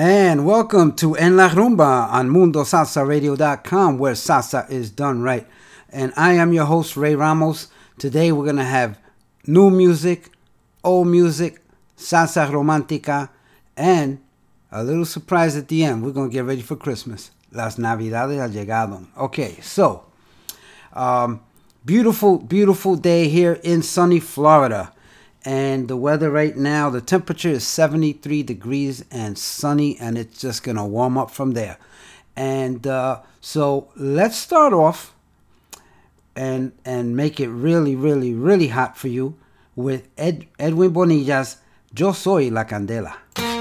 And welcome to En La Rumba on MundoSalsaRadio.com, where salsa is done right. And I am your host, Ray Ramos. Today we're going to have new music, old music, salsa romántica, and a little surprise at the end. We're going to get ready for Christmas. Las Navidades han llegado. Okay, so, um, beautiful, beautiful day here in sunny Florida. And the weather right now, the temperature is 73 degrees and sunny, and it's just going to warm up from there. And uh, so let's start off and and make it really, really, really hot for you with Ed, Edwin Bonilla's Yo Soy la Candela.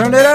Turn it up,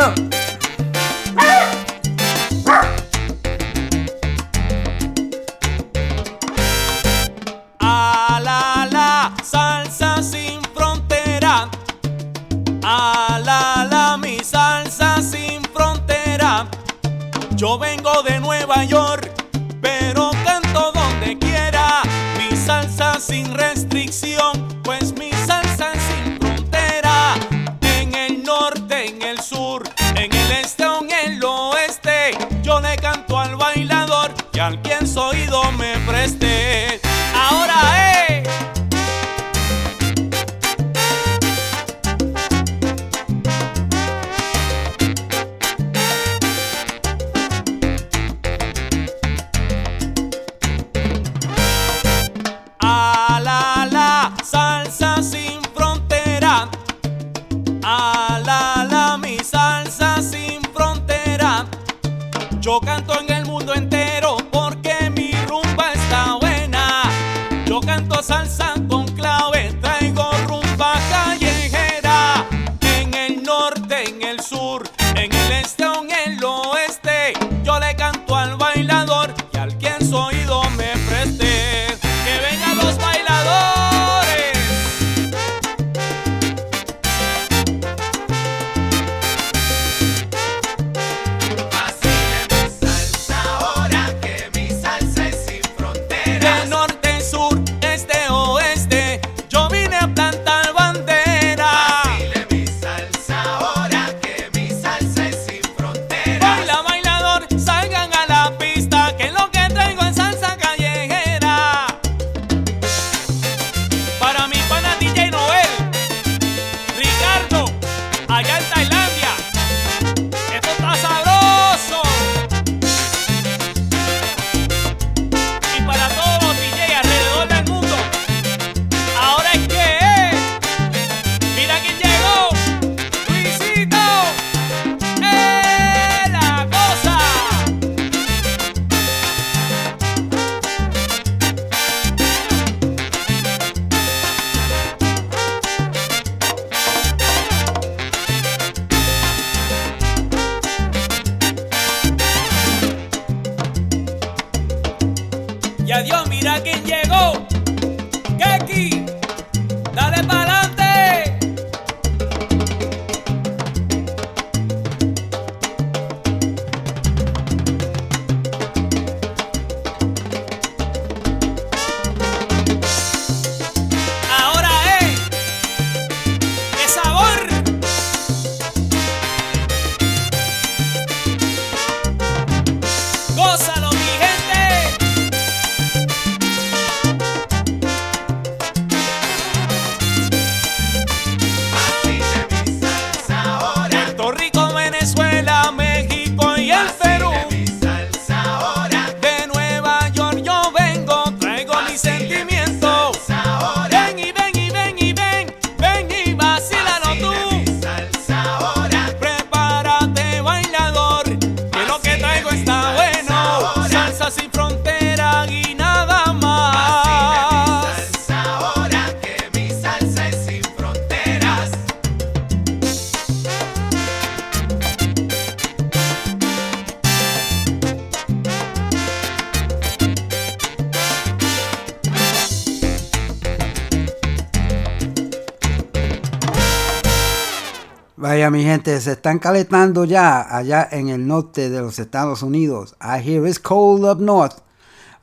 se están calentando ya allá en el norte de los Estados Unidos. I hear it's cold up north.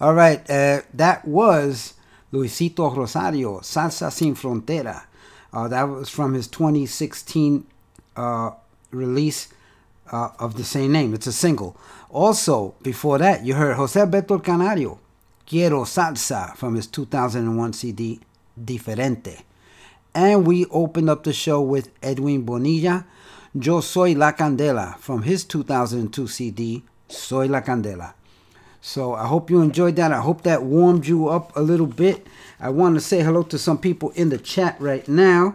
All right, uh, that was Luisito Rosario, Salsa Sin Frontera. Uh, that was from his 2016 uh, release uh, of the same name. It's a single. Also, before that, you heard Jose Beto Canario, Quiero Salsa, from his 2001 CD, Diferente. And we opened up the show with Edwin Bonilla, Yo Soy La Candela, from his 2002 CD, Soy La Candela. So I hope you enjoyed that. I hope that warmed you up a little bit. I want to say hello to some people in the chat right now.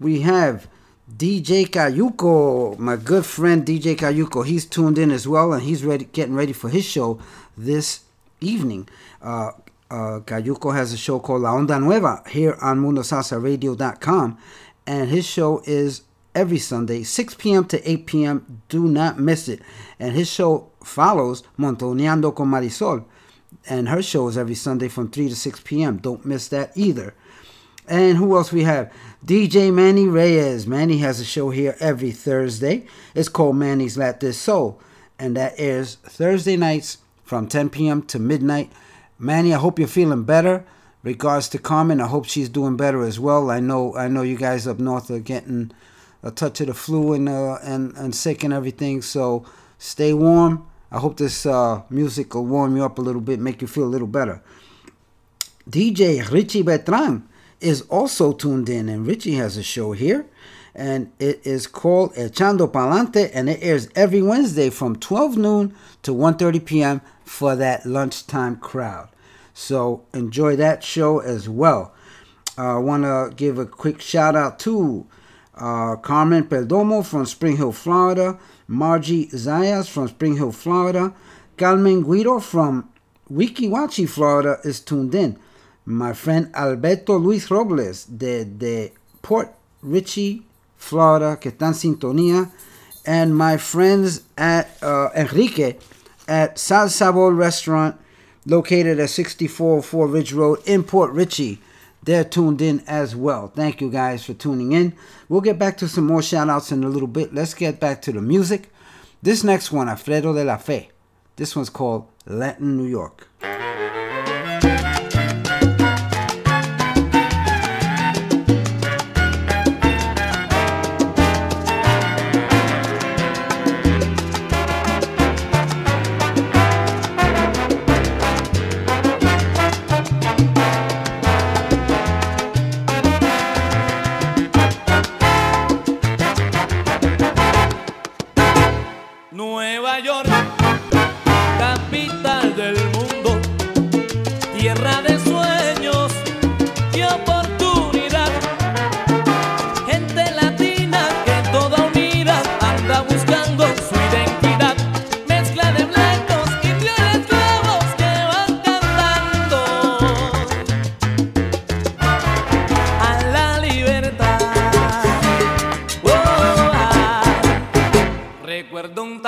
We have DJ Kayuko, my good friend DJ Kayuko. He's tuned in as well, and he's ready, getting ready for his show this evening. Uh, uh, Kayuko has a show called La Onda Nueva here on MundoSalsaRadio.com, and his show is every Sunday, 6 p.m. to 8 p.m. Do not miss it. And his show follows Montoneando con Marisol, and her show is every Sunday from 3 to 6 p.m. Don't miss that either. And who else we have? DJ Manny Reyes. Manny has a show here every Thursday. It's called Manny's Let This Soul. And that airs Thursday nights from 10 p.m. to midnight. Manny, I hope you're feeling better. Regards to Carmen, I hope she's doing better as well. I know I know you guys up north are getting a touch of the flu and uh, and, and sick and everything. So stay warm. I hope this uh, music will warm you up a little bit, make you feel a little better. DJ Richie Betran is also tuned in, and Richie has a show here, and it is called Echando Palante, and it airs every Wednesday from 12 noon to 1:30 p.m. for that lunchtime crowd. So enjoy that show as well. I want to give a quick shout out to uh, Carmen Perdomo from Spring Hill, Florida, Margie Zayas from Spring Hill, Florida. Carmen Guido from Weeki Wachee, Florida is tuned in. My friend Alberto Luis Robles de, de Port Richey, Florida, que está sintonía. And my friends at uh, Enrique at Sal Sabor Restaurant, located at 6404 Ridge Road in Port Richey. They're tuned in as well. Thank you guys for tuning in. We'll get back to some more shout outs in a little bit. Let's get back to the music. This next one, Alfredo de la Fe. This one's called Latin New York.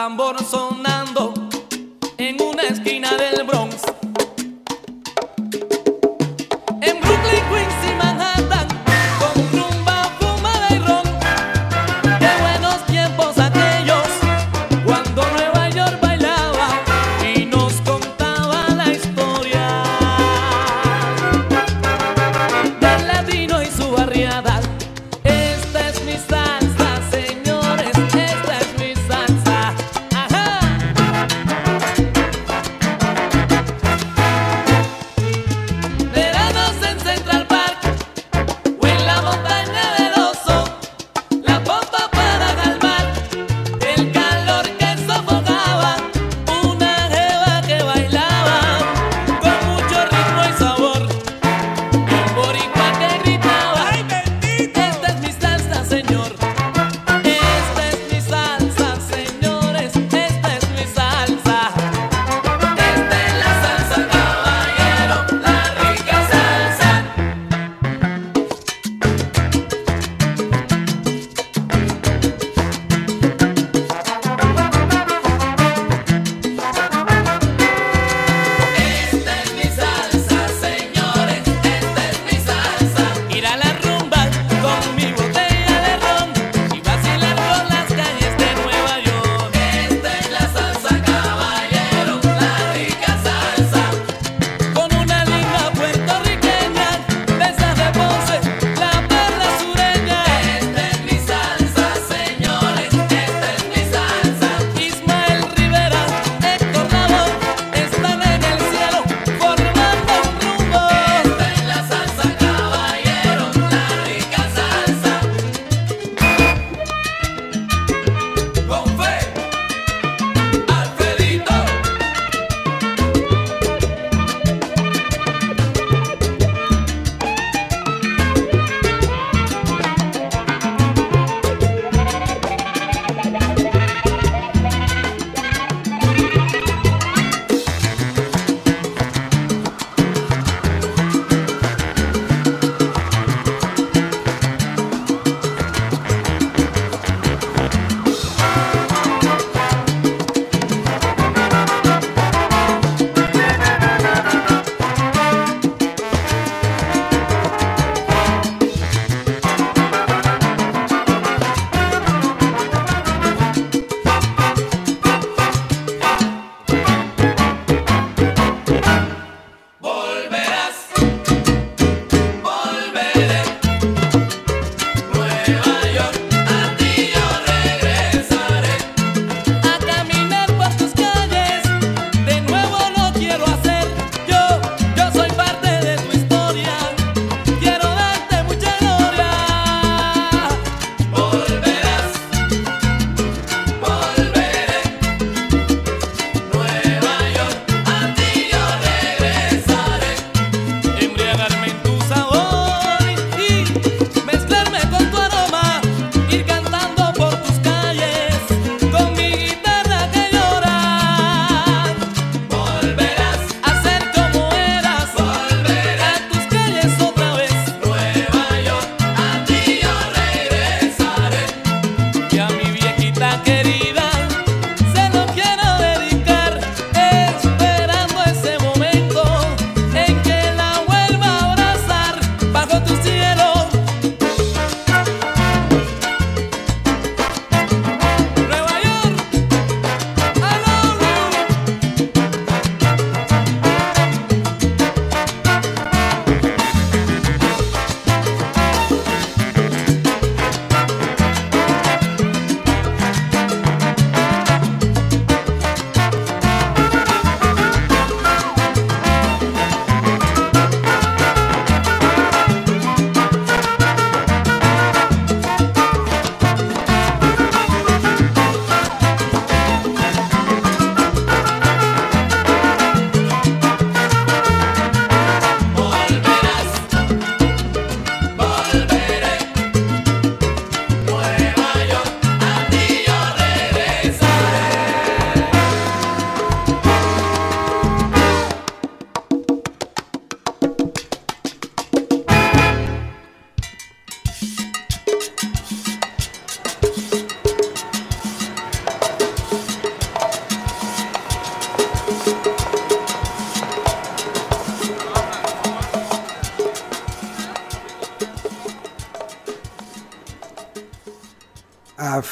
tambor son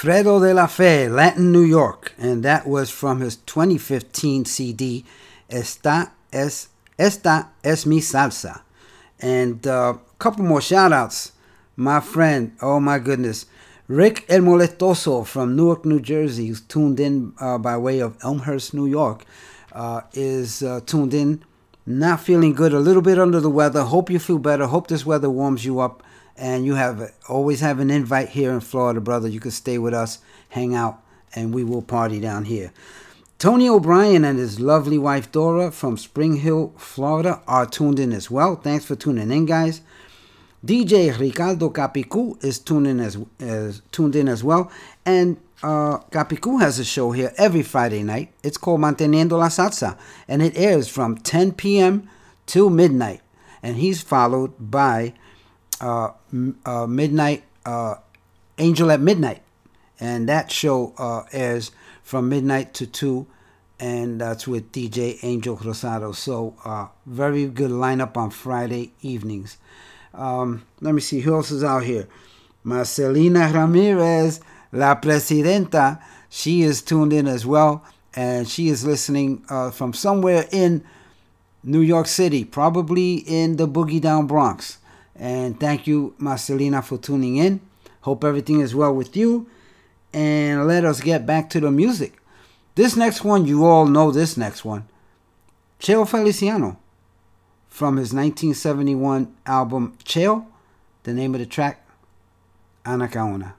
Alfredo de la Fe, Latin New York, and that was from his 2015 CD, Esta es, Esta es mi salsa. And uh, a couple more shout outs. My friend, oh my goodness, Rick El Molestoso from Newark, New Jersey, who's tuned in uh, by way of Elmhurst, New York, uh, is uh, tuned in. Not feeling good, a little bit under the weather. Hope you feel better. Hope this weather warms you up and you have always have an invite here in Florida, brother. You can stay with us, hang out, and we will party down here. Tony O'Brien and his lovely wife Dora from Spring Hill, Florida, are tuned in as well. Thanks for tuning in, guys. DJ Ricardo Capicu is tuned in as, tuned in as well, and uh, Capicu has a show here every Friday night. It's called Manteniendo la Salsa, and it airs from 10 p.m. till midnight. And he's followed by uh, uh, midnight uh, Angel at Midnight, and that show uh, airs from midnight to two, and that's with DJ Angel Rosado. So uh, very good lineup on Friday evenings. Um, let me see who else is out here. Marcelina Ramirez, La Presidenta, she is tuned in as well, and she is listening uh, from somewhere in New York City, probably in the Boogie Down Bronx. And thank you, Marcelina, for tuning in. Hope everything is well with you. And let us get back to the music. This next one, you all know this next one. Cheo Feliciano from his 1971 album Cheo. The name of the track, Anacaona.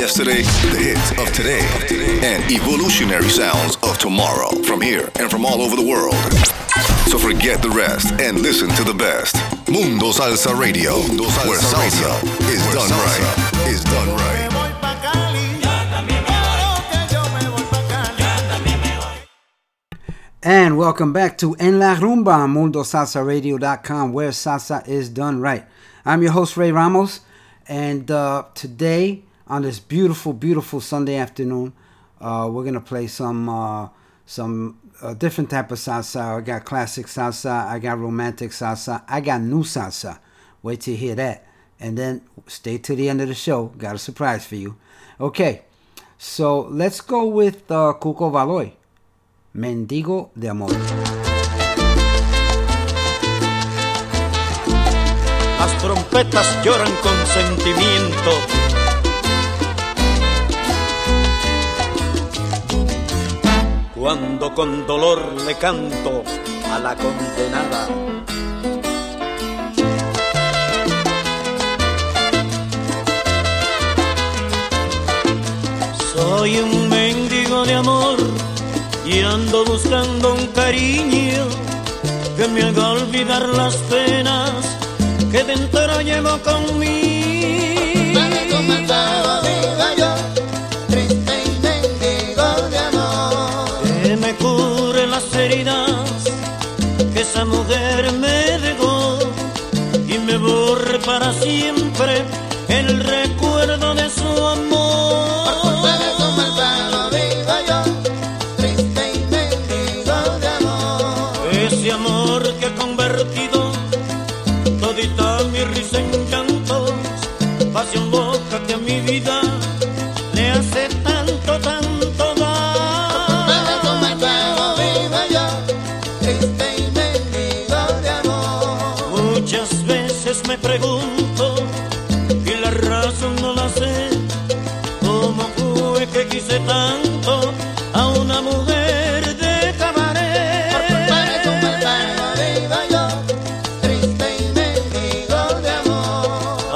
Yesterday, the hits of today, and evolutionary sounds of tomorrow from here and from all over the world. So forget the rest and listen to the best. Mundo Salsa Radio, where salsa is done right. Is done right. voy pa' Cali. Que yo me voy pa' Cali. And welcome back to En La Rumba on MundoSalsaRadio.com, where salsa is done right. I'm your host, Ray Ramos, and uh, today, on this beautiful, beautiful Sunday afternoon, uh, we're gonna play some uh, some uh, different type of salsa. I got classic salsa, I got romantic salsa, I got new salsa. Wait till you hear that, and then stay to the end of the show. Got a surprise for you. Okay, so let's go with uh, Cuco Valoy. Mendigo de Amor. Las trompetas lloran con sentimiento. Cuando con dolor le canto a la condenada. Soy un mendigo de amor y ando buscando un cariño que me haga olvidar las penas que dentro llevo conmigo. Esa mujer me dejó y me borre para siempre el recuerdo quise tanto a una mujer de cabaret.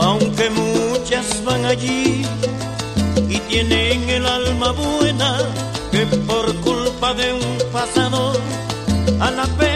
Aunque muchas van allí y tienen el alma buena, que por culpa de un pasado a la perdición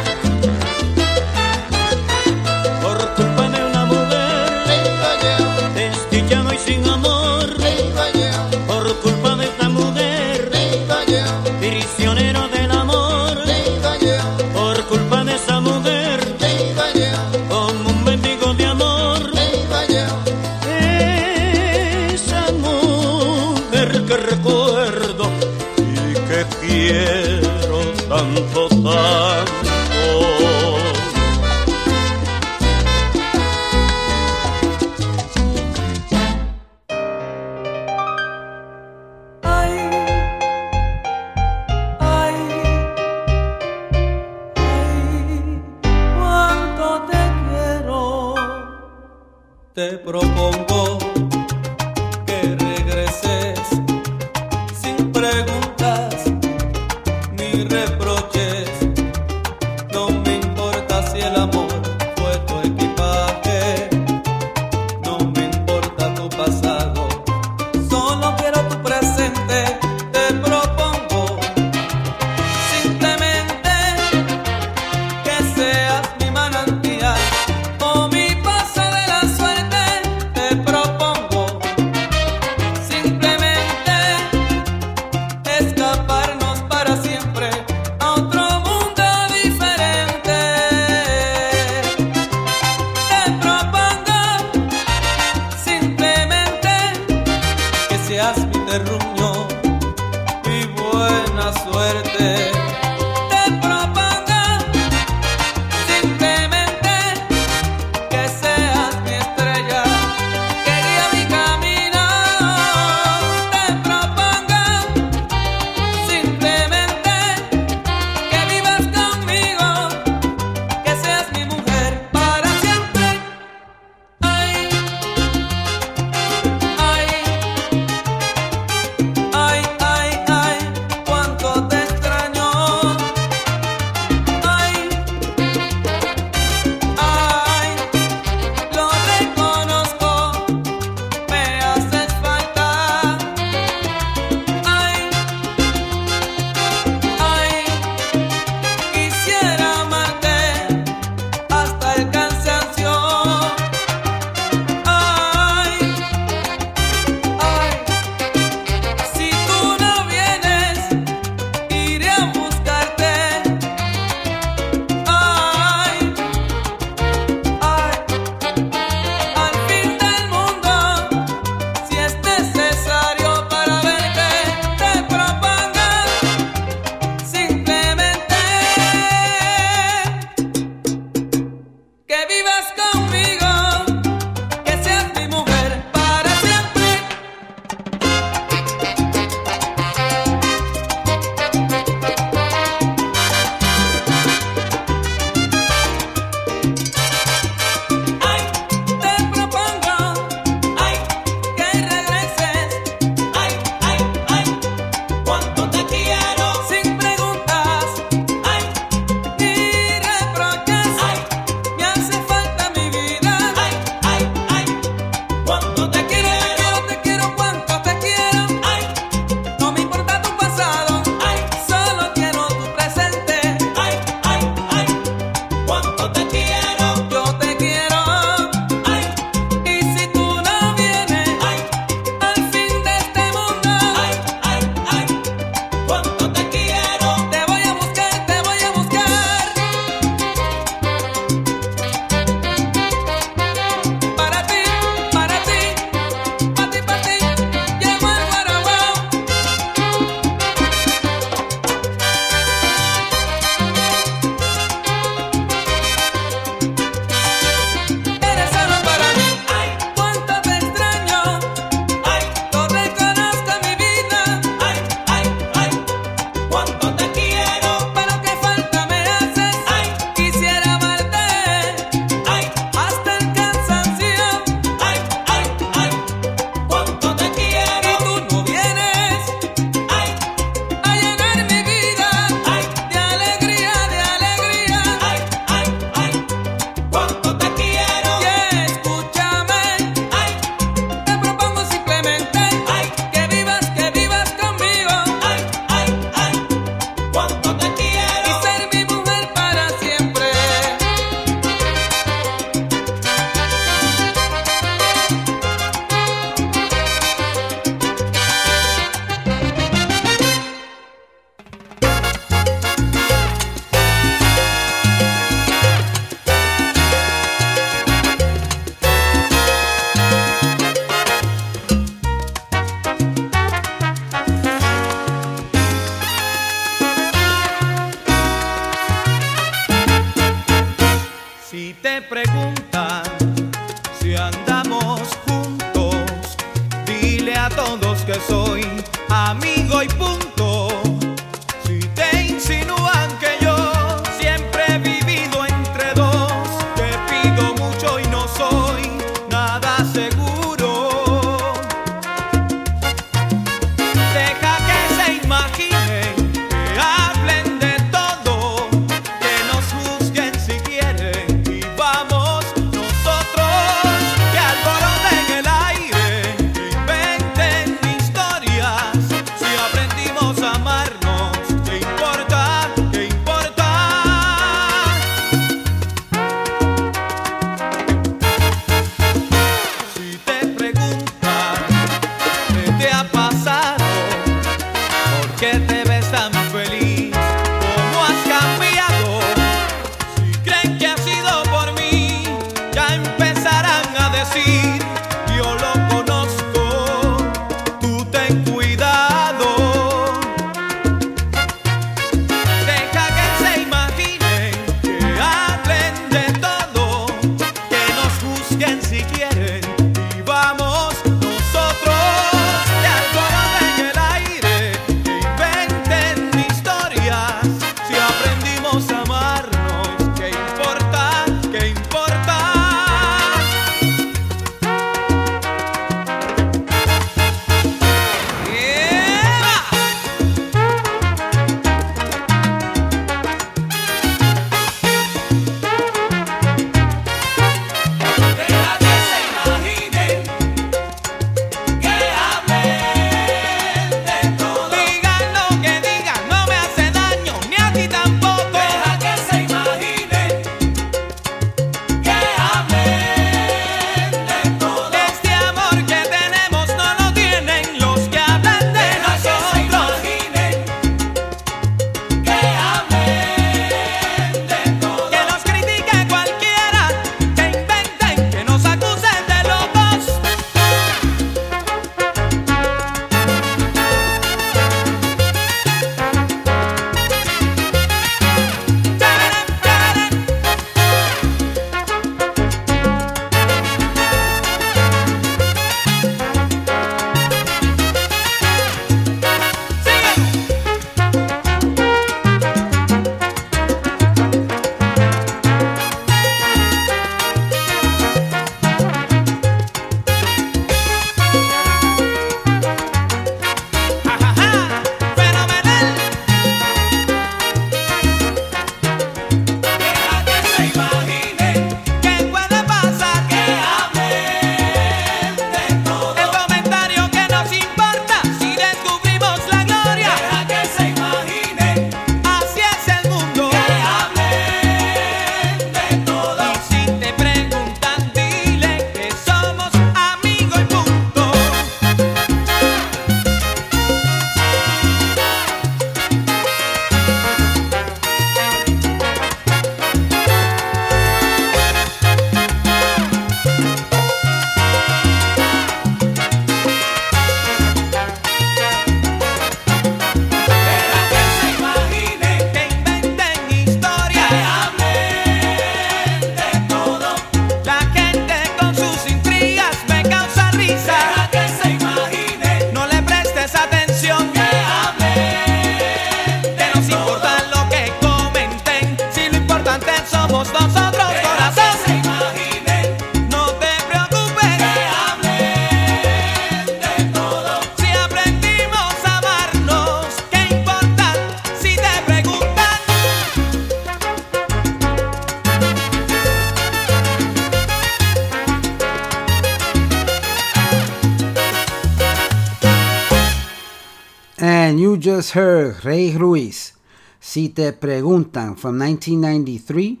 Rey Ruiz, Si Te Preguntan from 1993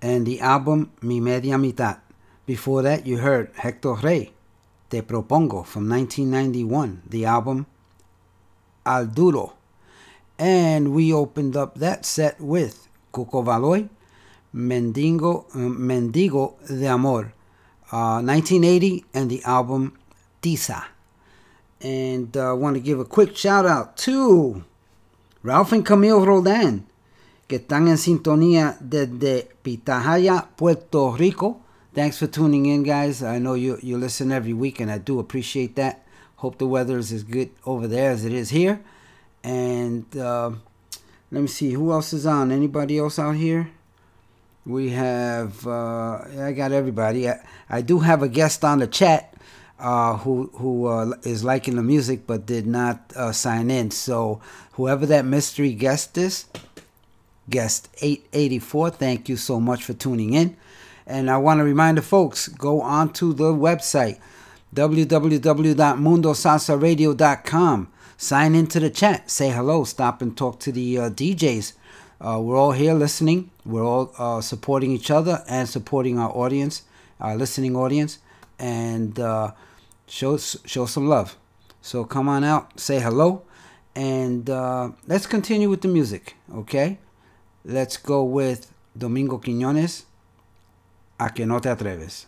and the album Mi Media Mitad. Before that, you heard Hector Rey, Te Propongo from 1991, the album Al Duro. And we opened up that set with Cuco Valoy, Mendigo, uh, Mendigo de Amor, uh, 1980, and the album Tiza. And I uh, want to give a quick shout out to Ralph and Camille Rodan, que están en sintonía desde Pitahaya, Puerto Rico. Thanks for tuning in, guys. I know you, you listen every week, and I do appreciate that. Hope the weather is as good over there as it is here. And uh, let me see, who else is on? Anybody else out here? We have, uh, I got everybody. I, I do have a guest on the chat uh, who who uh, is liking the music but did not uh, sign in. So whoever that mystery guest is, guest 884, thank you so much for tuning in. And I want to remind the folks, go onto the website, www.mundosalsaradio.com. Sign into the chat, say hello, stop and talk to the uh, DJs. Uh, we're all here listening. We're all uh, supporting each other and supporting our audience, our listening audience, and uh, show show some love. So come on out, say hello, and uh, let's continue with the music. Okay, let's go with Domingo Quiñones. A que no te atreves.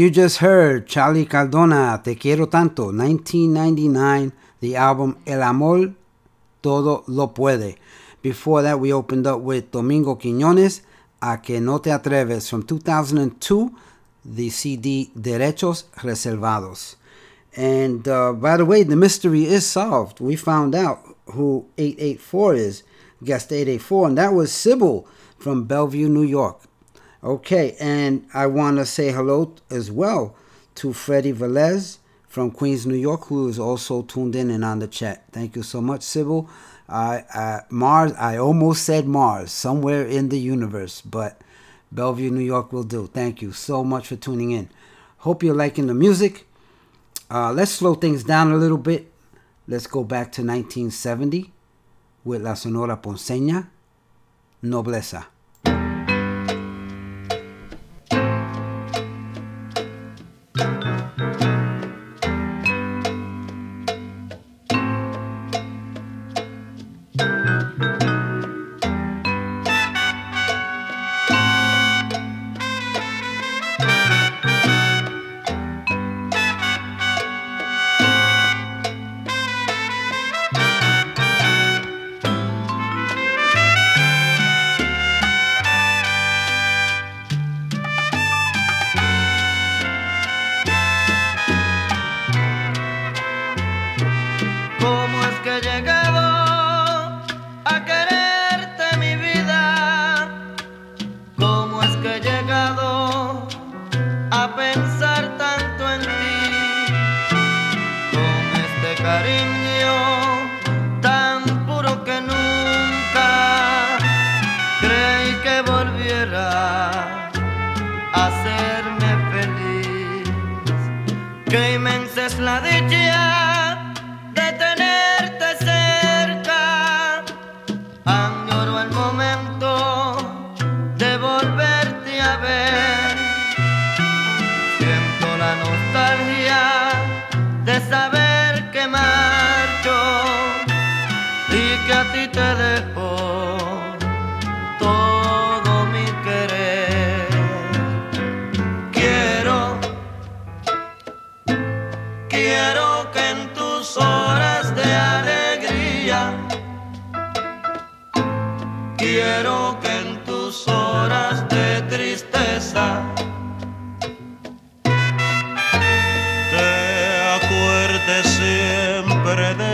You just heard Charlie Cardona, Te Quiero Tanto, 1999, the album El Amor Todo Lo Puede. Before that, we opened up with Domingo Quiñones, A Que No Te Atreves from 2002, the CD Derechos Reservados. And uh, by the way, the mystery is solved. We found out who 884 is, guest 884, and that was Sybil from Bellevue, New York. Okay, and I want to say hello as well to Freddie Velez from Queens, New York, who is also tuned in and on the chat. Thank you so much, Sybil. Mars, I almost said Mars, somewhere in the universe, but Bellevue, New York will do. Thank you so much for tuning in. Hope you're liking the music. Uh, let's slow things down a little bit. Let's go back to 1970 with La Sonora Ponceña, Nobleza. Siempre de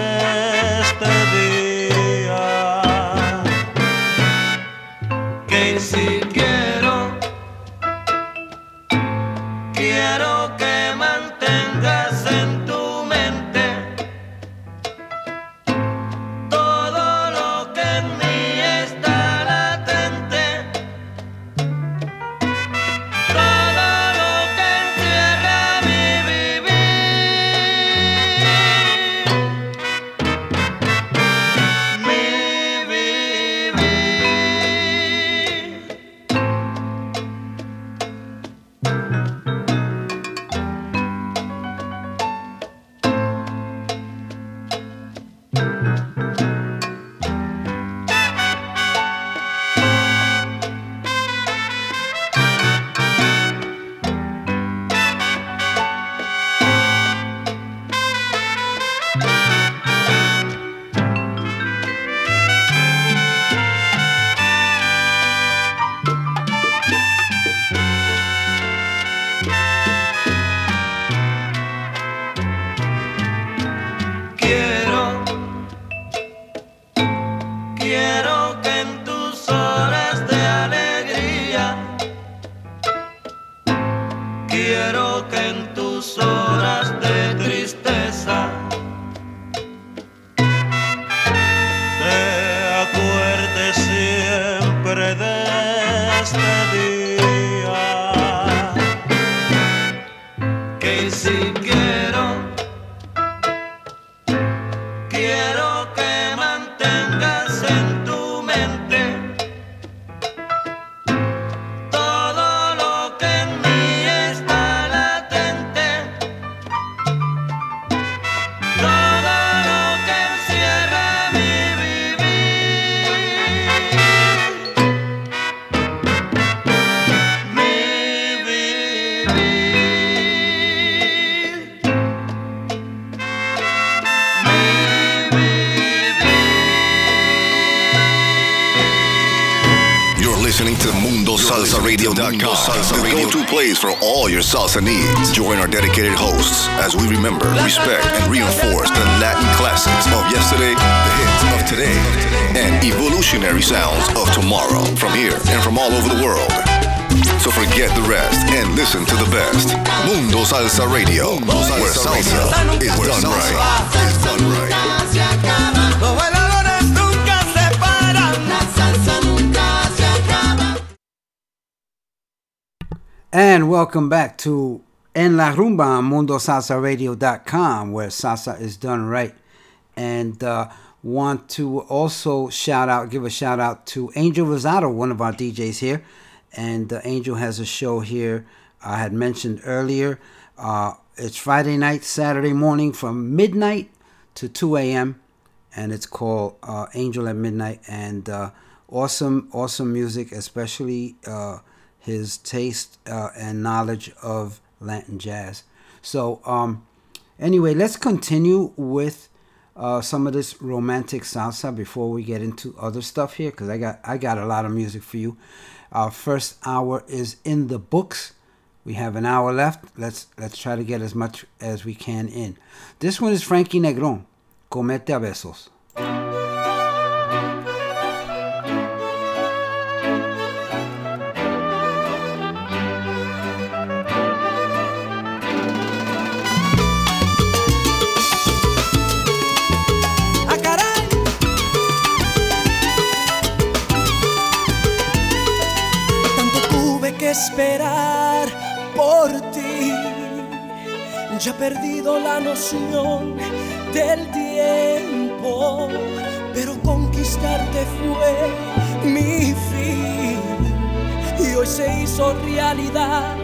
welcome back to En La Rumba on MundoSalsaRadio.com, where salsa is done right. And uh, want to also shout out, give a shout out to Angel Rosado, one of our DJs here. And uh, Angel has a show here I had mentioned earlier. Uh, it's Friday night, Saturday morning from midnight to 2 a.m. And it's called uh, Angel at Midnight. And uh, awesome, awesome music, especially uh, his taste uh, and knowledge of Latin jazz. So, um, anyway, let's continue with uh, some of this romantic salsa before we get into other stuff here, because I got I got a lot of music for you. Our first hour is in the books. We have an hour left. Let's let's try to get as much as we can in. This one is Frankie Negron, Comete a besos. Ya he perdido la noción del tiempo, pero conquistarte fue mi fin. Y hoy se hizo realidad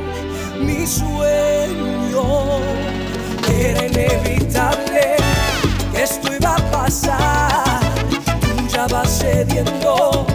mi sueño. Era inevitable que esto iba a pasar. Tú ya vas cediendo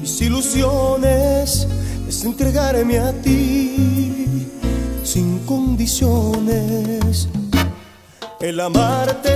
mis ilusiones es entregarme a ti sin condiciones. El amarte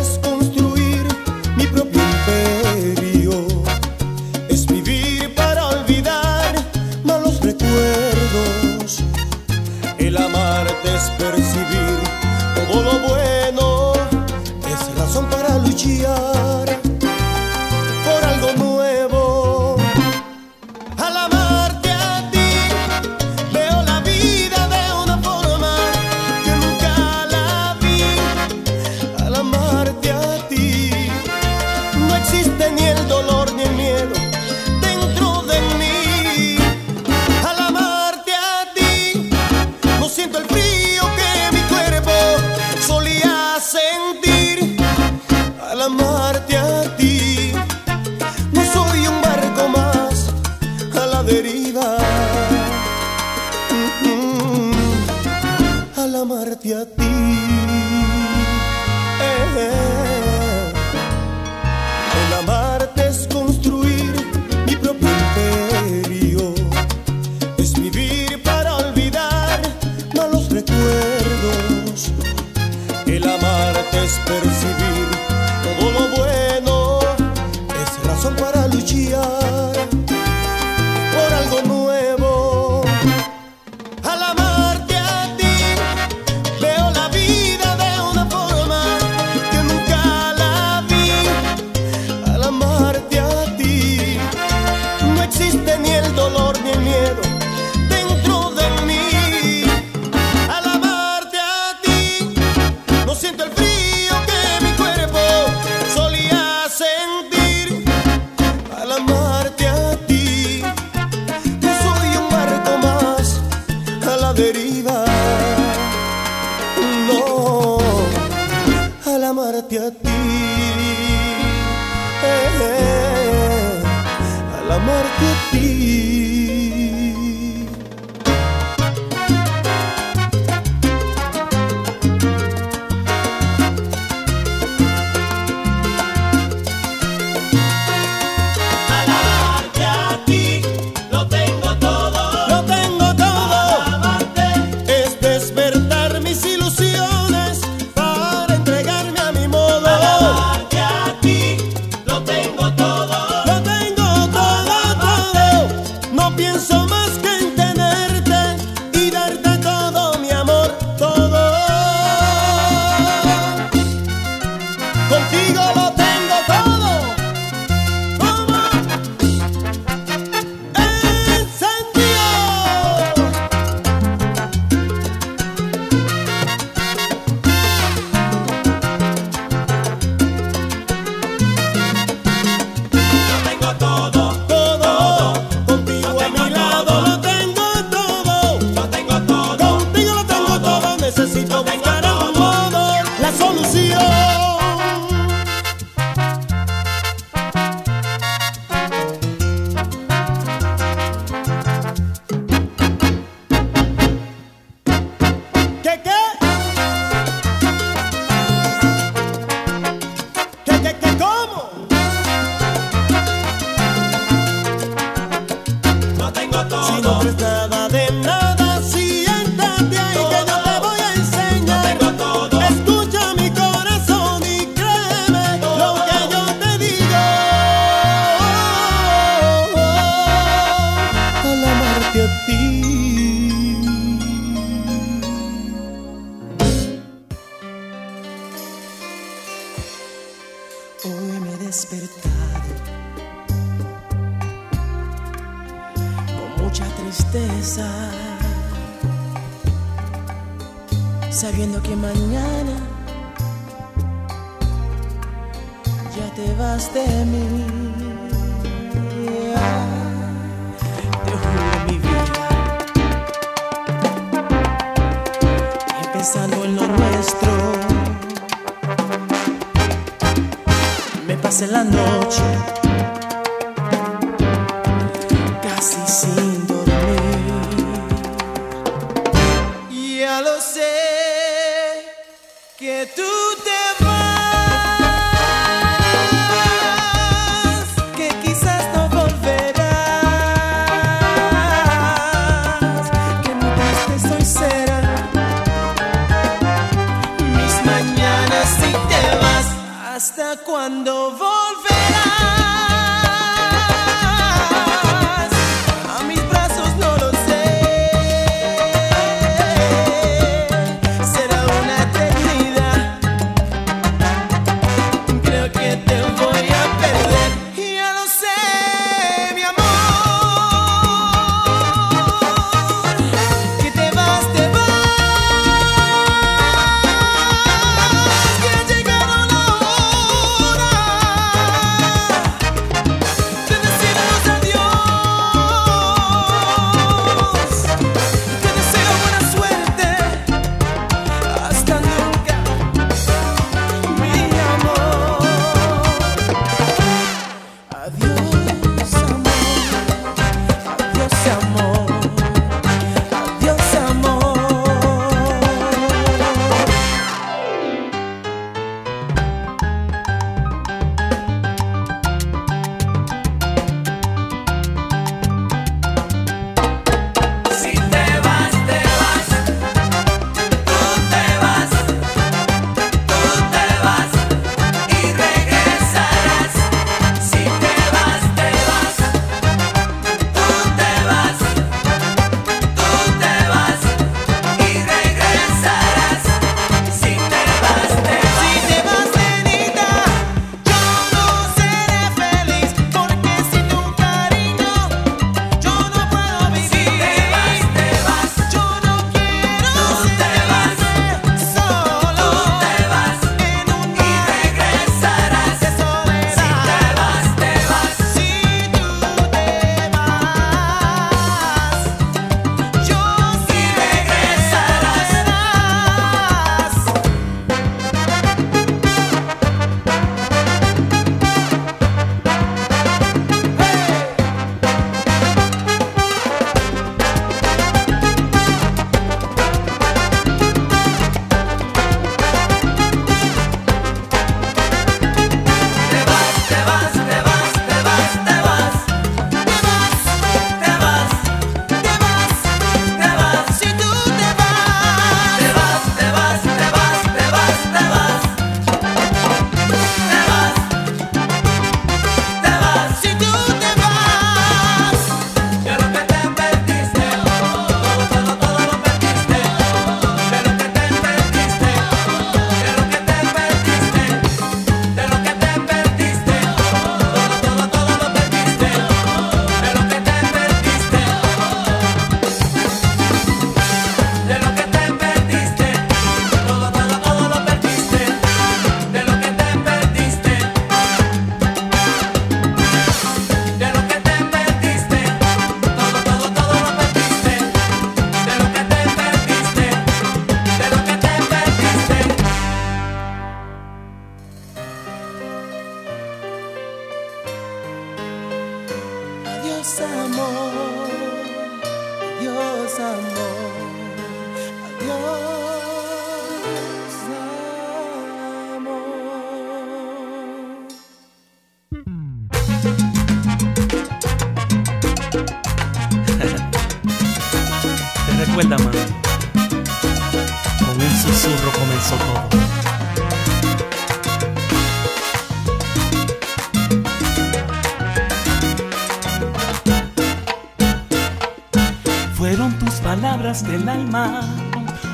alma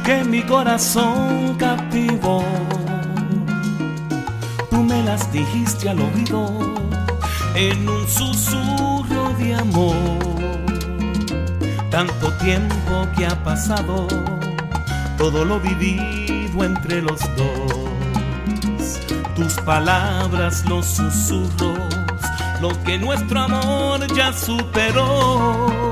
que mi corazón captivó. Tú me las dijiste al oído en un susurro de amor. Tanto tiempo que ha pasado, todo lo vivido entre los dos. Tus palabras, los susurros, lo que nuestro amor ya superó.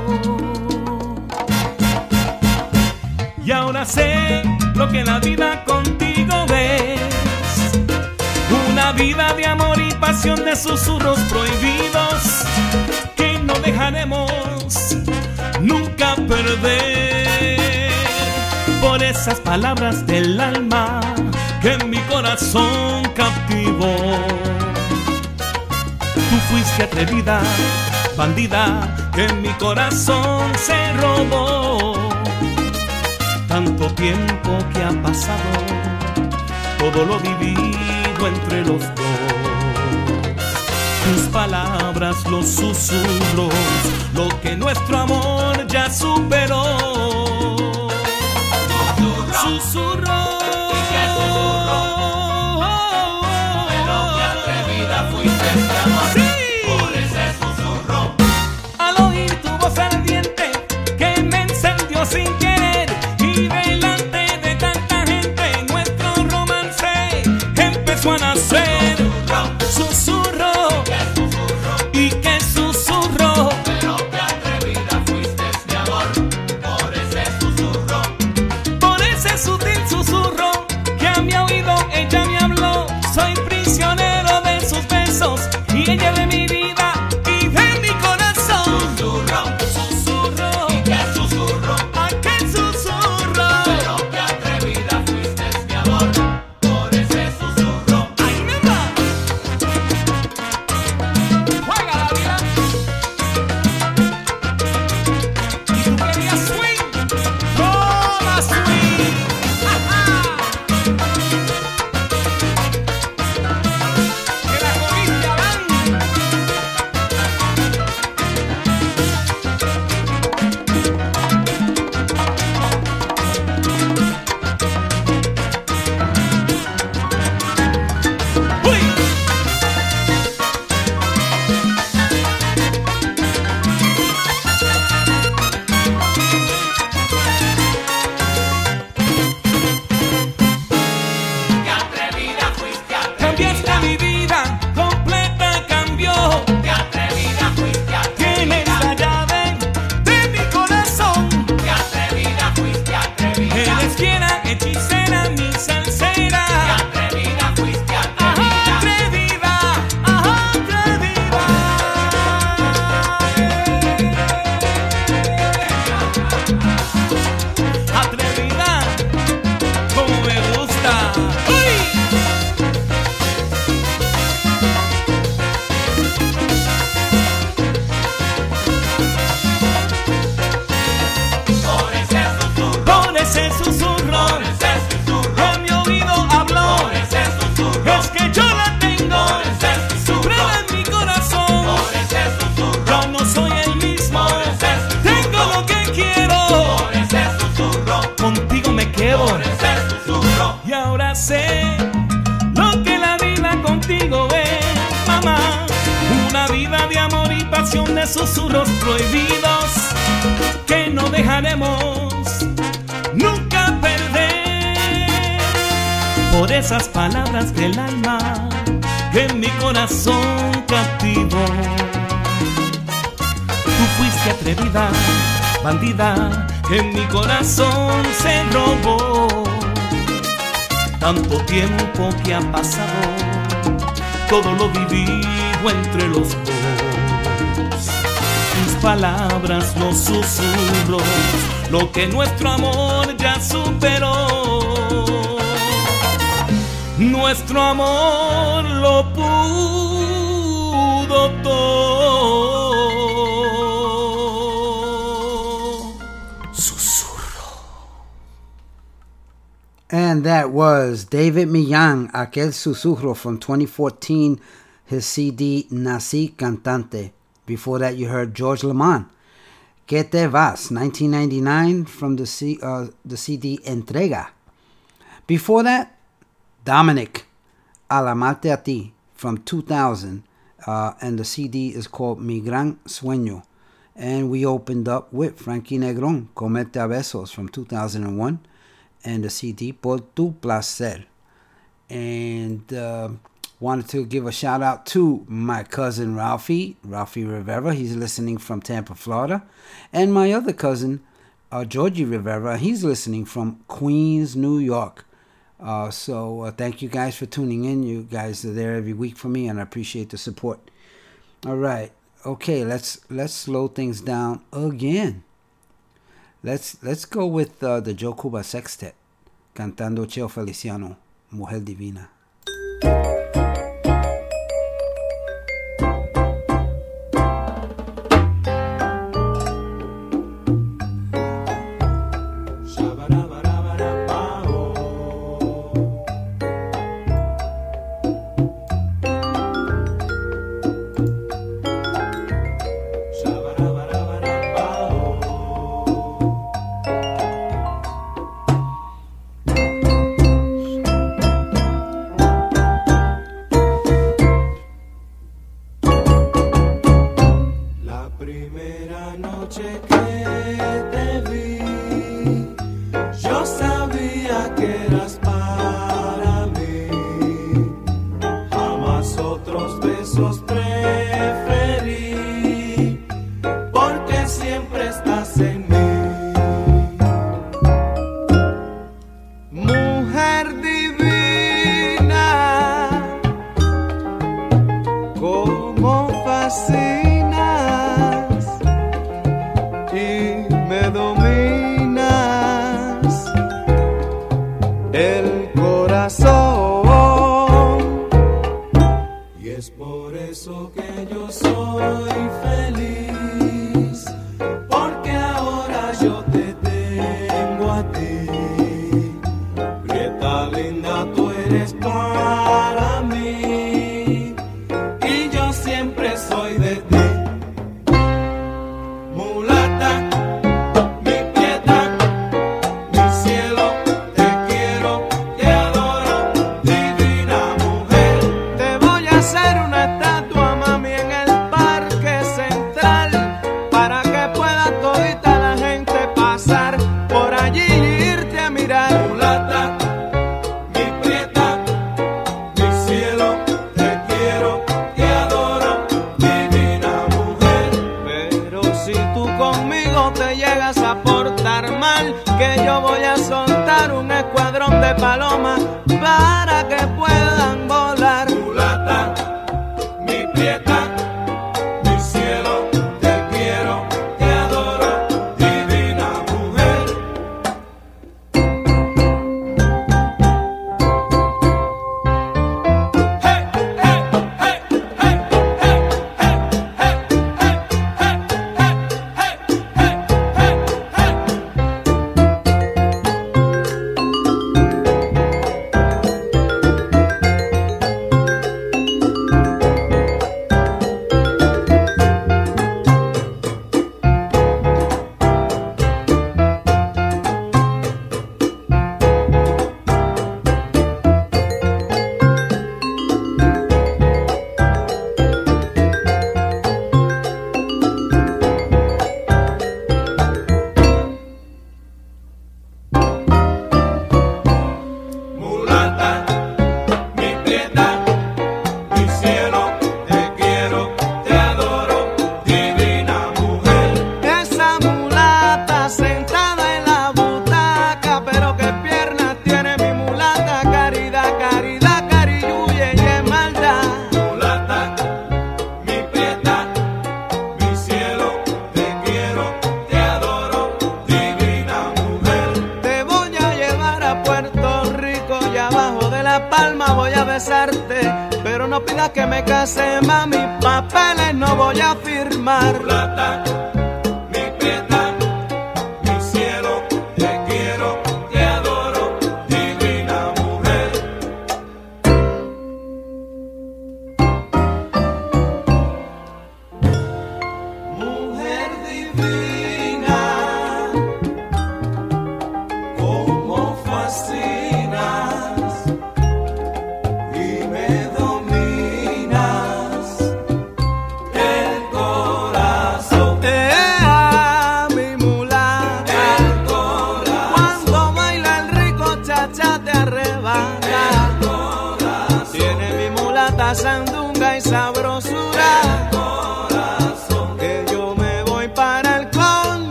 Lo que la vida contigo es. Una vida de amor y pasión de susurros prohibidos que no dejaremos nunca perder. Por esas palabras del alma que en mi corazón captivó. Tú fuiste atrevida, bandida, que en mi corazón se robó. Tanto tiempo que ha pasado, todo lo vivido entre los dos. Tus palabras, los susurros, lo que nuestro amor ya superó. Susurro. Pero qué atrevida fuiste empezó a nacer. Tanto tiempo que ha pasado, todo lo vivido entre los dos. Tus palabras, los susurros, lo que nuestro amor ya superó. Nuestro amor lo pudo that was David Millán, Aquel Susurro from 2014, his CD Nací Cantante. Before that, you heard George Lamond, Que Te Vas, 1999, from the, C, uh, the CD Entrega. Before that, Dominic, Alamate a Ti, from 2000, uh, and the CD is called Mi Gran Sueño. And we opened up with Frankie Negron, Comete a Besos, from 2001 and the CD por tu placer. And uh, wanted to give a shout out to my cousin Ralphie, Ralphie Rivera. He's listening from Tampa, Florida. And my other cousin, uh, Georgie Rivera, he's listening from Queens, New York. Uh, so uh, thank you guys for tuning in. You guys are there every week for me, and I appreciate the support. All right, okay, let's let's slow things down again. Let's let's go with uh, the Joe Cuba Sextet cantando Cheo Feliciano, Mujer Divina.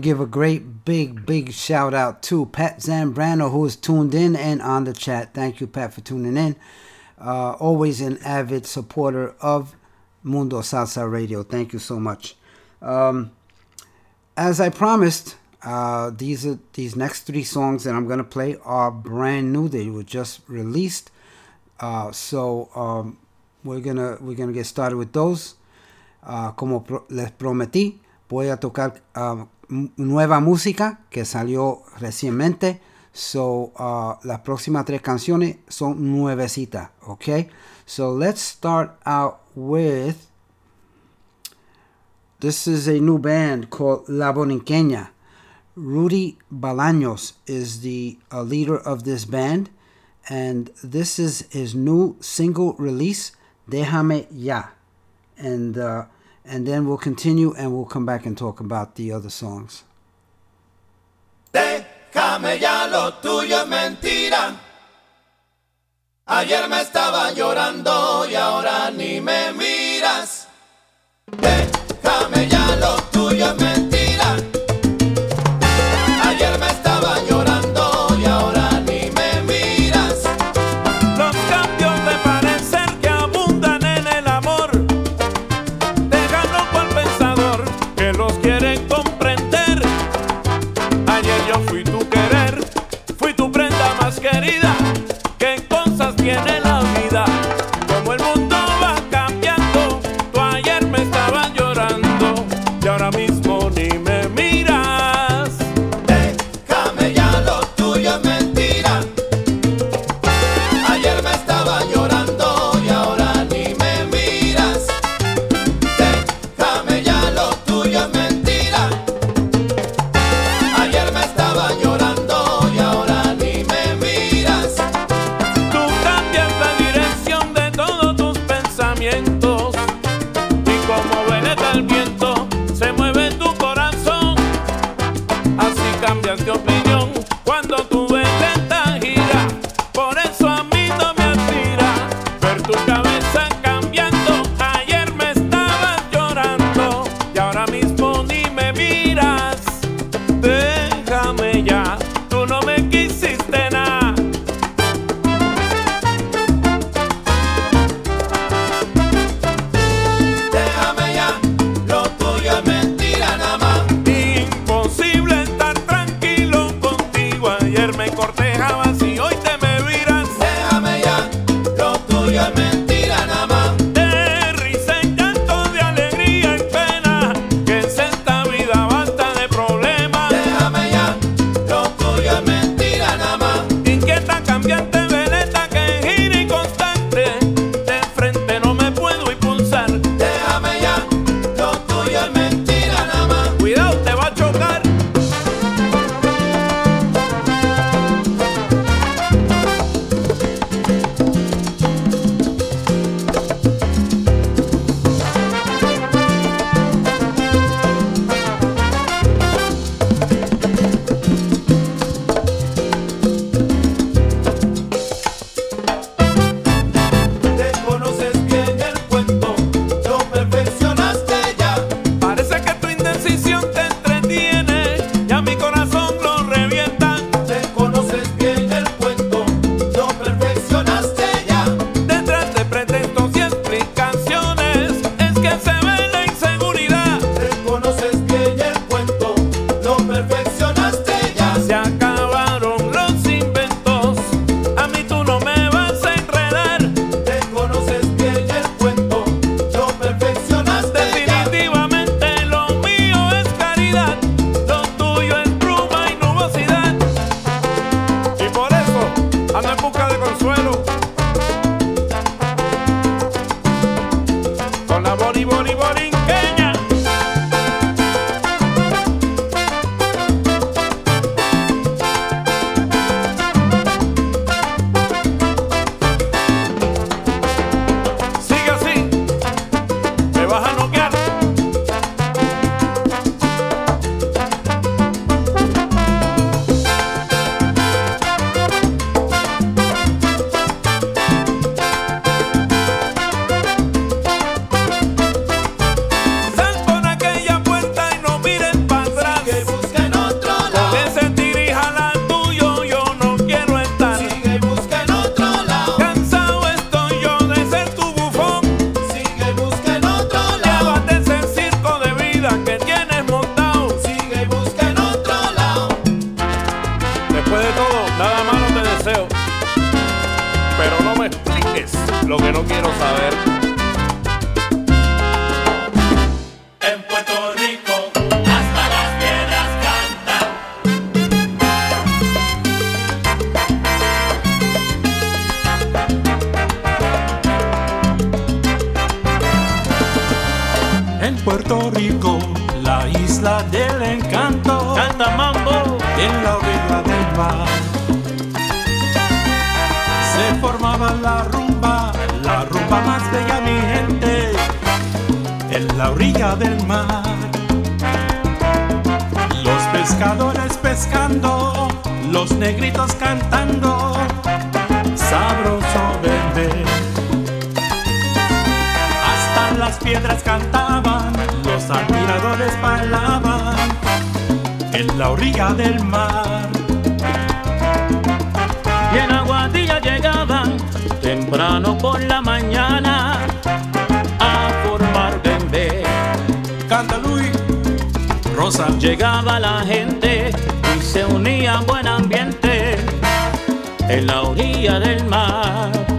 Give a great, big, big shout out to Pat Zambrano, who is tuned in and on the chat. Thank you, Pat, for tuning in. Uh, always an avid supporter of Mundo Salsa Radio. Thank you so much. Um, as I promised, uh, these are these next three songs that I'm gonna play are brand new. They were just released, uh, so um, we're gonna we're gonna get started with those. Uh, como pro- les prometí, voy a tocar uh, m- nueva música que salió recientemente. So uh, las próximas tres canciones son nuevecitas, okay? So let's start out with. This is a new band called La Borinqueña. Rudy Balaños is the uh, leader of this band, and this is his new single release, Déjame Ya. And, uh, and then we'll continue and we'll come back and talk about the other songs. Déjame ya lo tuyo es mentira. Ayer me estaba llorando y ahora ni me miras. Déjame to come. en la orilla del mar. Y en Aguadilla llegaban temprano por la mañana a formar bembé. Canta Luis, Rosa. Llegaba la gente y se unía buen ambiente en la orilla del mar.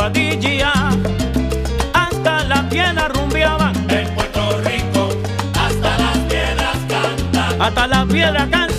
Aguadilla, hasta la tierra rumbeaban. En Puerto Rico, hasta las piedras cantan. Hasta la piedra cantan.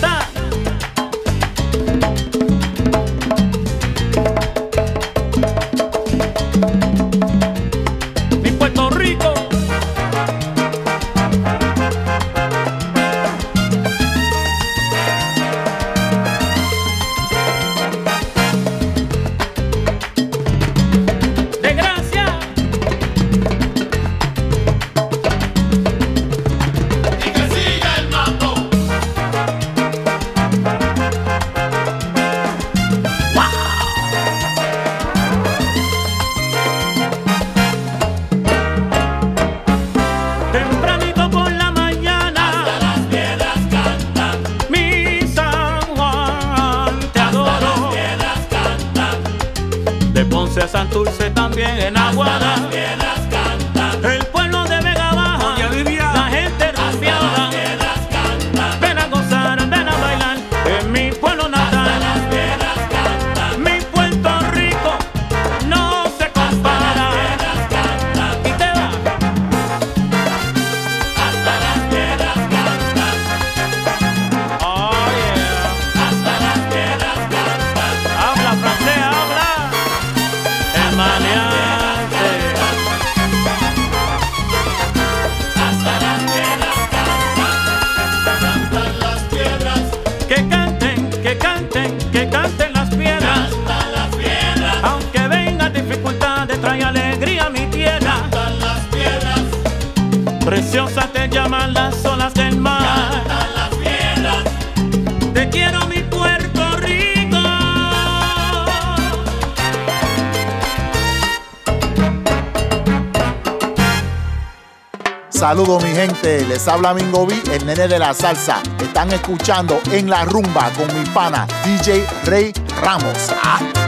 habla Mingo el nene de la salsa. Están escuchando en la rumba con mi pana DJ Rey Ramos. ¡Ah!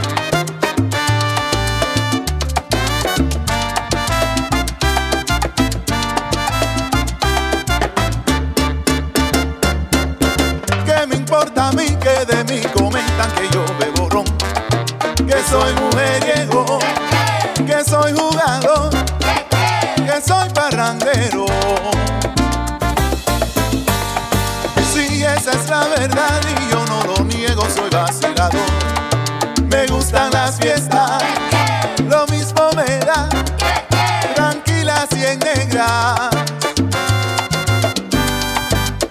bien negra.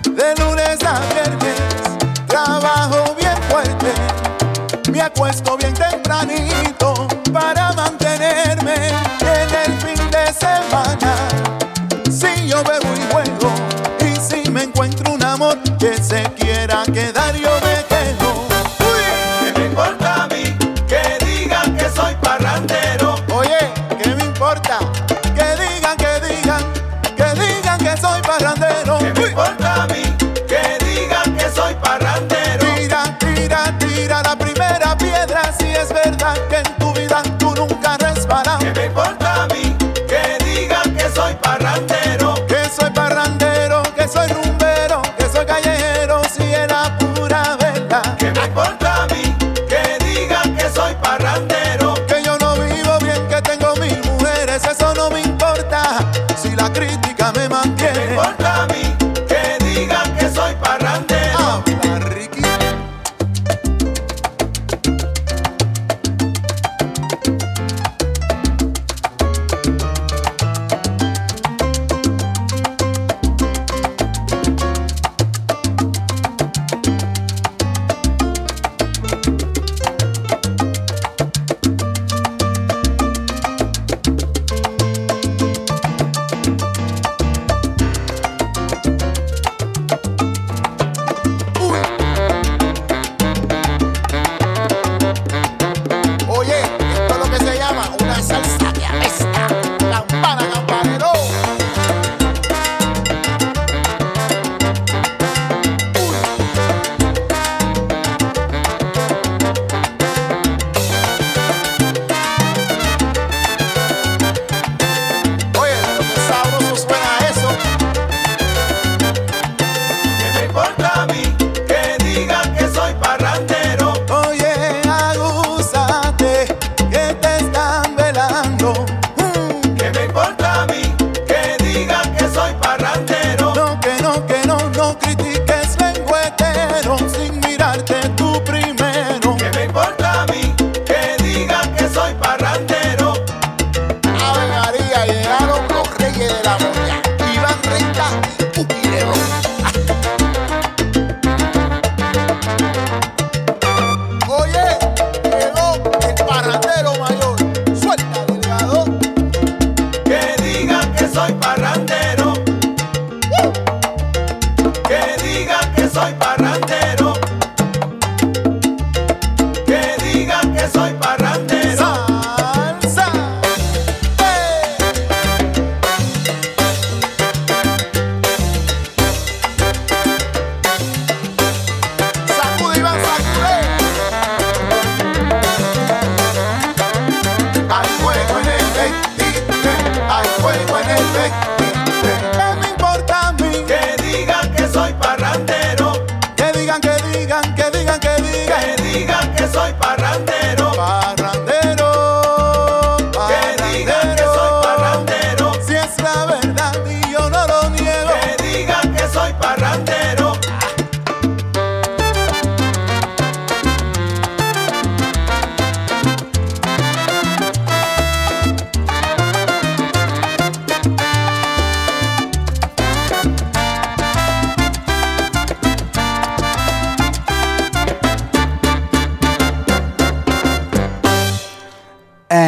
De lunes a viernes trabajo bien fuerte, me acuesto bien tempranito.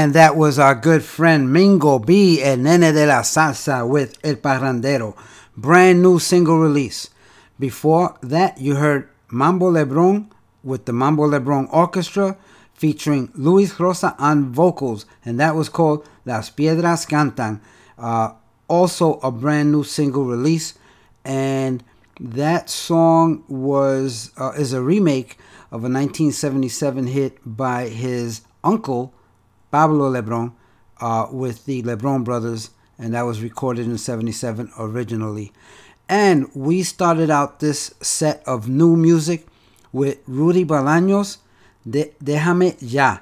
And that was our good friend Mingo B and Nene de la Salsa with El Parrandero. Brand new single release. Before that, you heard Mambo Lebron with the Mambo Lebron Orchestra featuring Luis Rosa on vocals, and that was called Las Piedras Cantan. Uh, also, a brand new single release, and that song was uh, is a remake of a 1977 hit by his uncle Pablo Lebron uh, with the Lebron brothers, and that was recorded in '77 originally. And we started out this set of new music with Rudy Bolaños, De- Déjame Ya.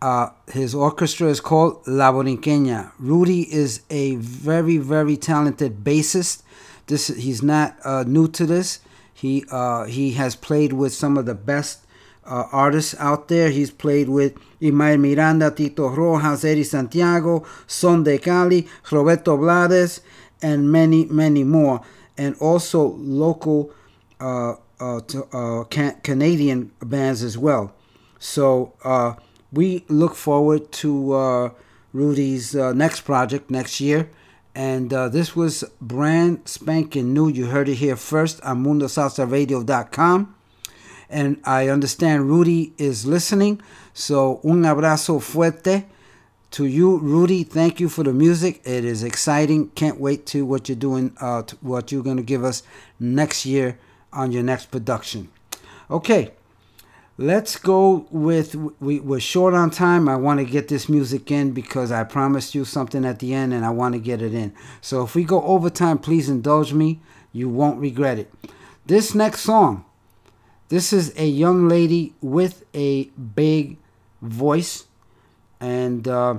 Uh, his orchestra is called La Borinqueña. Rudy is a very, very talented bassist. This he's not uh, new to this. He uh, he has played with some of the best uh, artists out there. He's played with Ismael Miranda, Tito Rojas, Eddie Santiago, Son de Cali, Roberto Blades, and many, many more. And also local uh, uh, to, uh, can- Canadian bands as well. So uh, we look forward to uh, Rudy's next project next year. And this was brand spanking new. You heard it here first on MundoSalsaRadio.com. And I understand Rudy is listening. So un abrazo fuerte to you, Rudy. Thank you for the music. It is exciting. Can't wait to what you're doing, uh, what you're going to give us next year on your next production. Okay, let's go with. We, we're short on time. I want to get this music in because I promised you something at the end and I want to get it in. So if we go overtime, please indulge me. You won't regret it. This next song, this is a young lady with a big voice, and uh,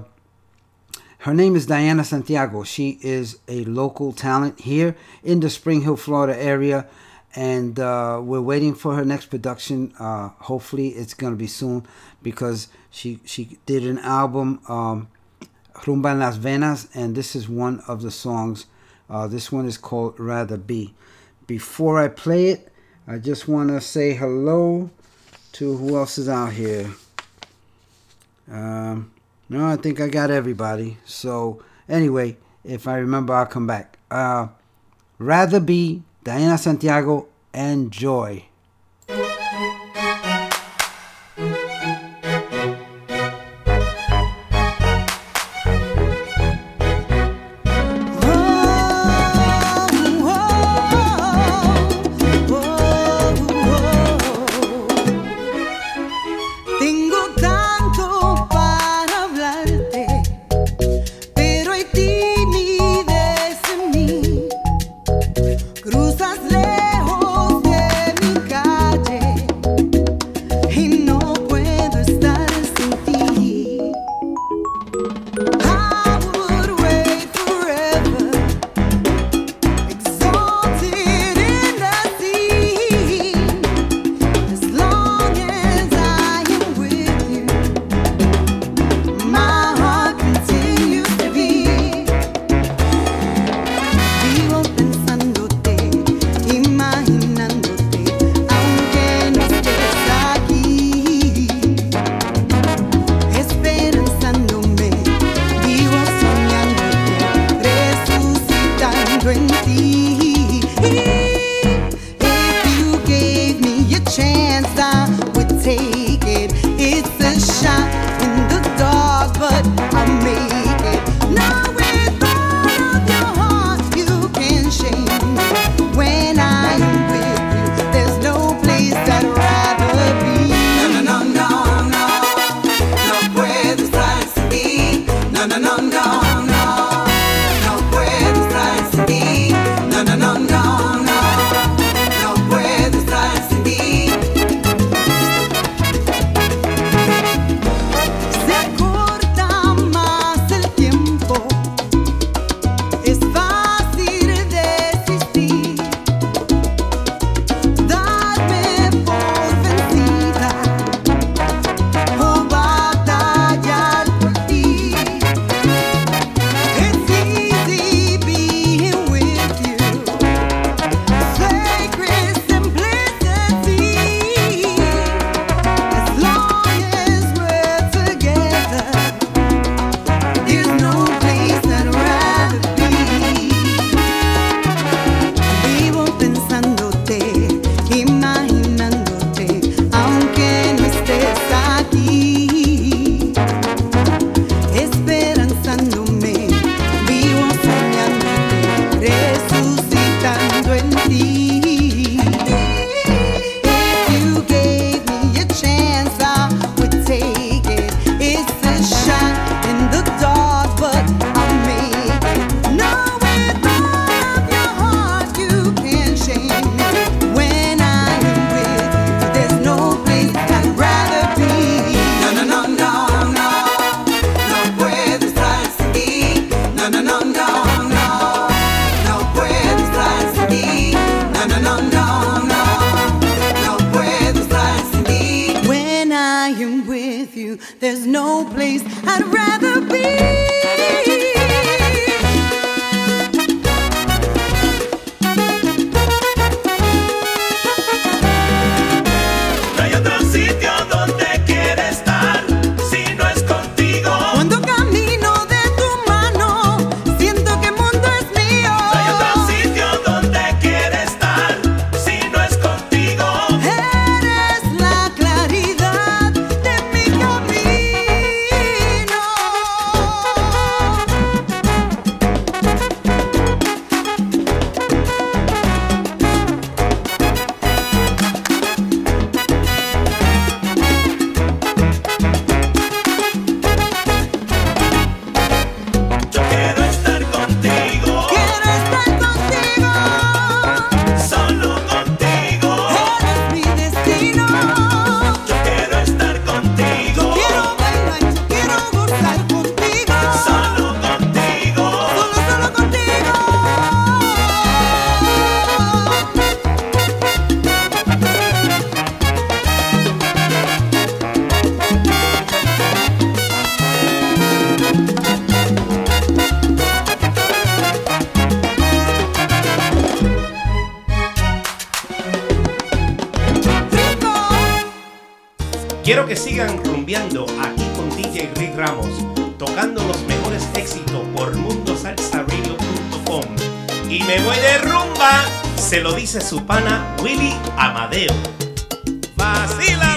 her name is Diana Santiago. She is a local talent here in the Spring Hill, Florida area, and uh, we're waiting for her next production. Uh, hopefully, it's gonna be soon because she she did an album, um, Rumba en las Venas, and this is one of the songs. Uh, this one is called Rather Be. Before I play it, I just want to say hello to who else is out here. Um, no, I think I got everybody. So anyway, if I remember, I'll come back. Uh, rather be Diana Santiago and Joy. Quiero que sigan rumbeando aquí con DJ Rick Ramos, tocando los mejores éxitos por mundosalsaradio.com. Y me voy de rumba, se lo dice su pana Willy Amadeo. ¡Vacila!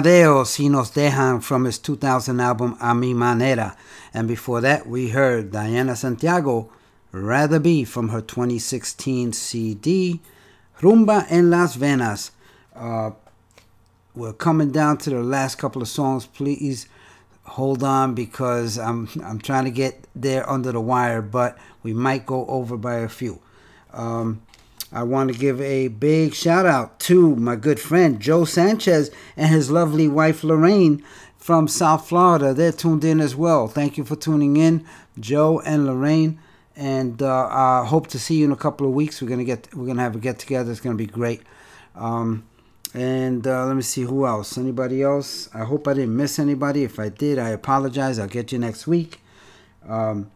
Amadeo, Si Nos Dejan, from his 2000 album A Mi Manera. And before that, we heard Diana Santiago, Rather Be, from her 2016 CD, Rumba en Las Venas. Uh, we're coming down to the last couple of songs. Please hold on because I'm I'm trying to get there under the wire, but we might go over by a few. Um, I want to give a big shout out to my good friend Joe Sanchez and his lovely wife Lorraine from South Florida. They're tuned in as well. Thank you for tuning in, Joe and Lorraine. And uh, I hope to see you in a couple of weeks. We're gonna get we're gonna have a get together. It's gonna be great. Um, and uh, let me see who else. Anybody else? I hope I didn't miss anybody. If I did, I apologize. I'll get you next week. Um,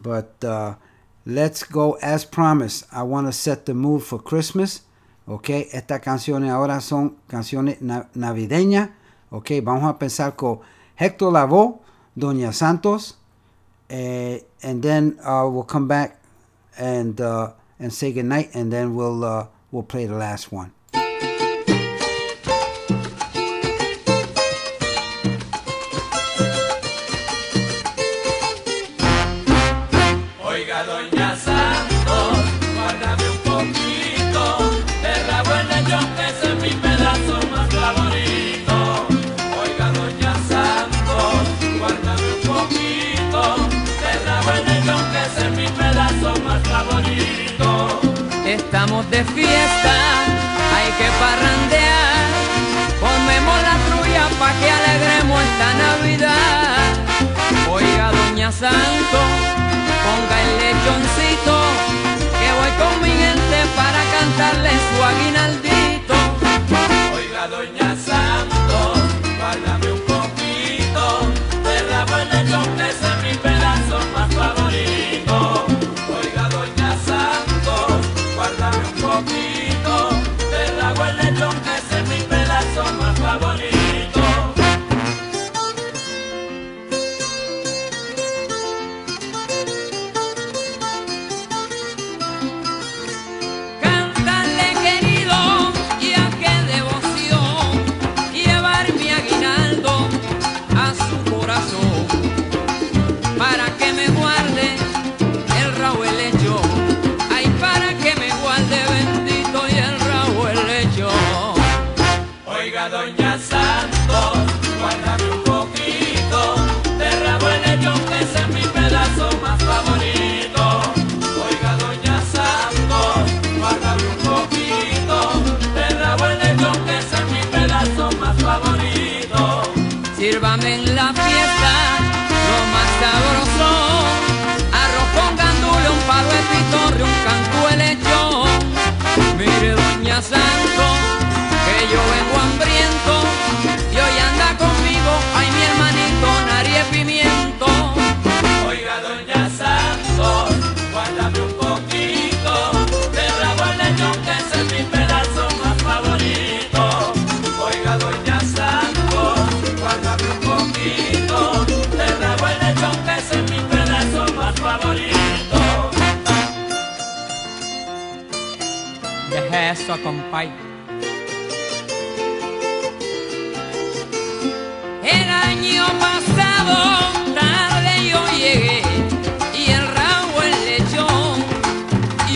but uh, let's go as promised. I want to set the mood for Christmas. Ok, estas canciones ahora son canciones na- navideñas. Ok, vamos a pensar con Héctor Lavoe, Doña Santos, eh, and then uh, we'll come back and uh, and say goodnight, and then we'll uh, we'll play the last one. Estamos de fiesta, hay que parrandear. Comemos la trulla pa' que alegremos esta Navidad. Santo que yo vengo hambriento El año pasado tarde yo llegué y el rabo el lechón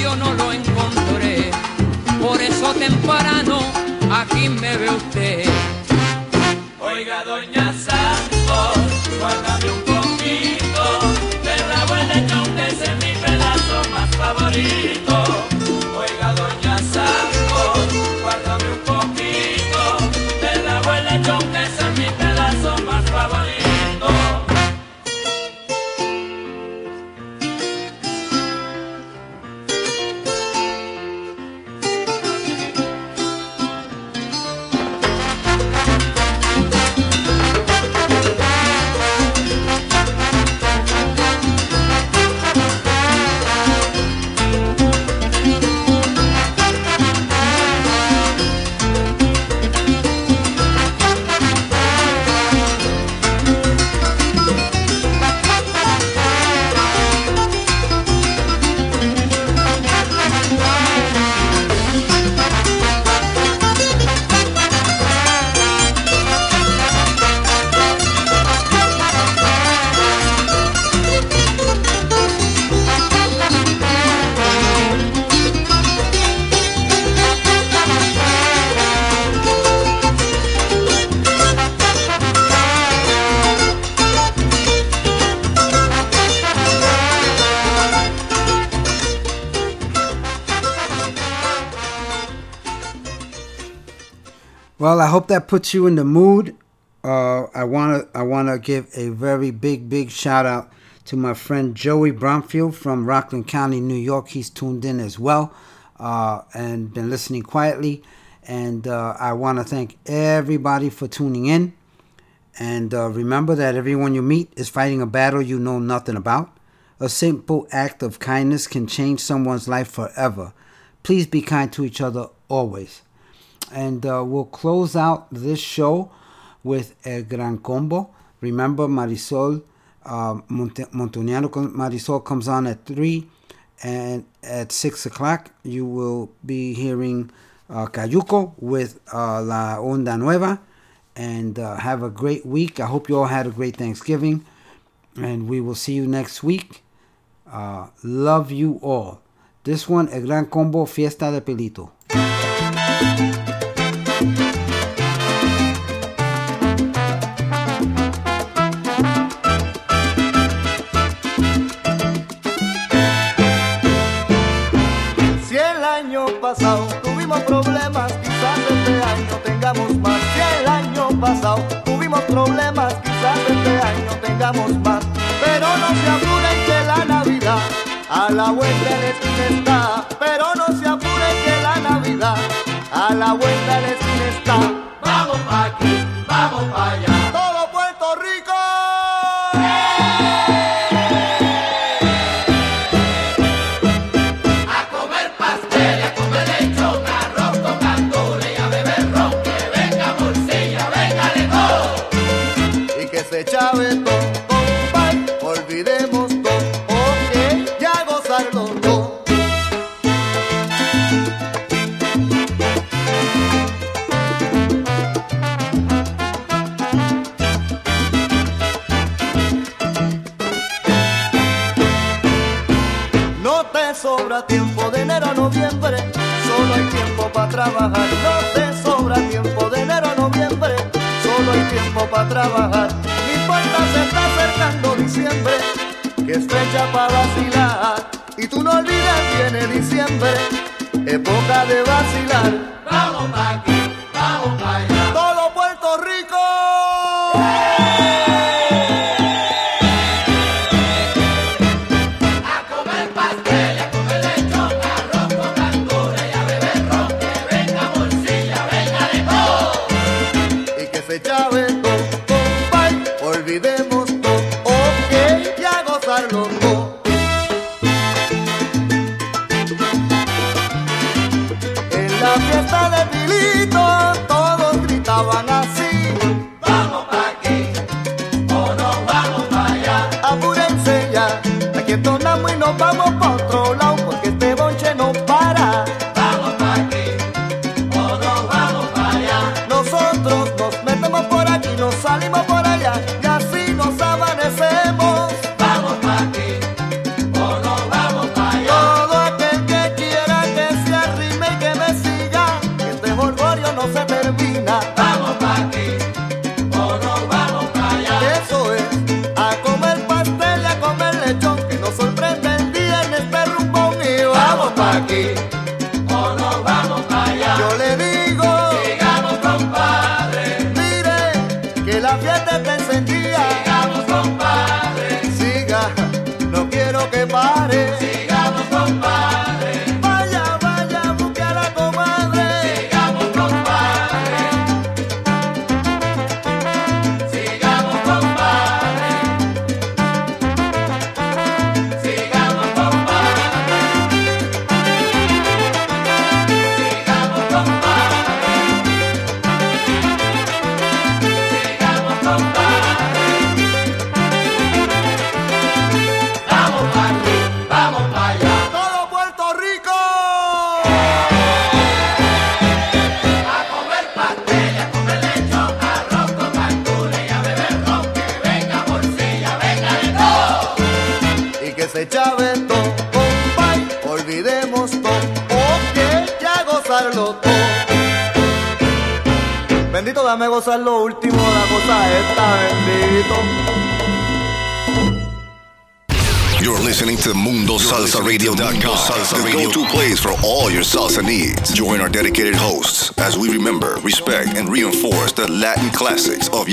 yo no lo encontré. Por eso temprano aquí me ve usted. Hope that puts you in the mood. Uh, I want to I want to give a very big big shout out to my friend Joey Bromfield from Rockland County, New York. He's tuned in as well uh, and been listening quietly. And uh, I want to thank everybody for tuning in. And uh, remember that everyone you meet is fighting a battle you know nothing about. A simple act of kindness can change someone's life forever. Please be kind to each other always. And uh, we'll close out this show with El Gran Combo. Remember, Marisol uh, Monte- Montañano Marisol comes on at 3. And at 6 o'clock, you will be hearing uh, Cayuco with uh, La Onda Nueva. And uh, have a great week. I hope you all had a great Thanksgiving. And we will see you next week. Uh, love you all. This one, El Gran Combo Fiesta de Pilito. Pasado tuvimos problemas, quizás este año tengamos más. Pero no se apuren que la Navidad a la vuelta de la esquina está. Pero no se apuren que la Navidad a la vuelta de la esquina está. Vamos pa' aquí, vamos pa' allá.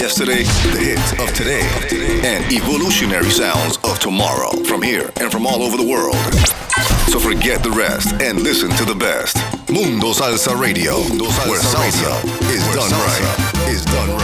Yesterday, the hits of today, and evolutionary sounds of tomorrow from here and from all over the world. So forget the rest and listen to the best. Mundo Salsa Radio, where salsa is done right. Is done right.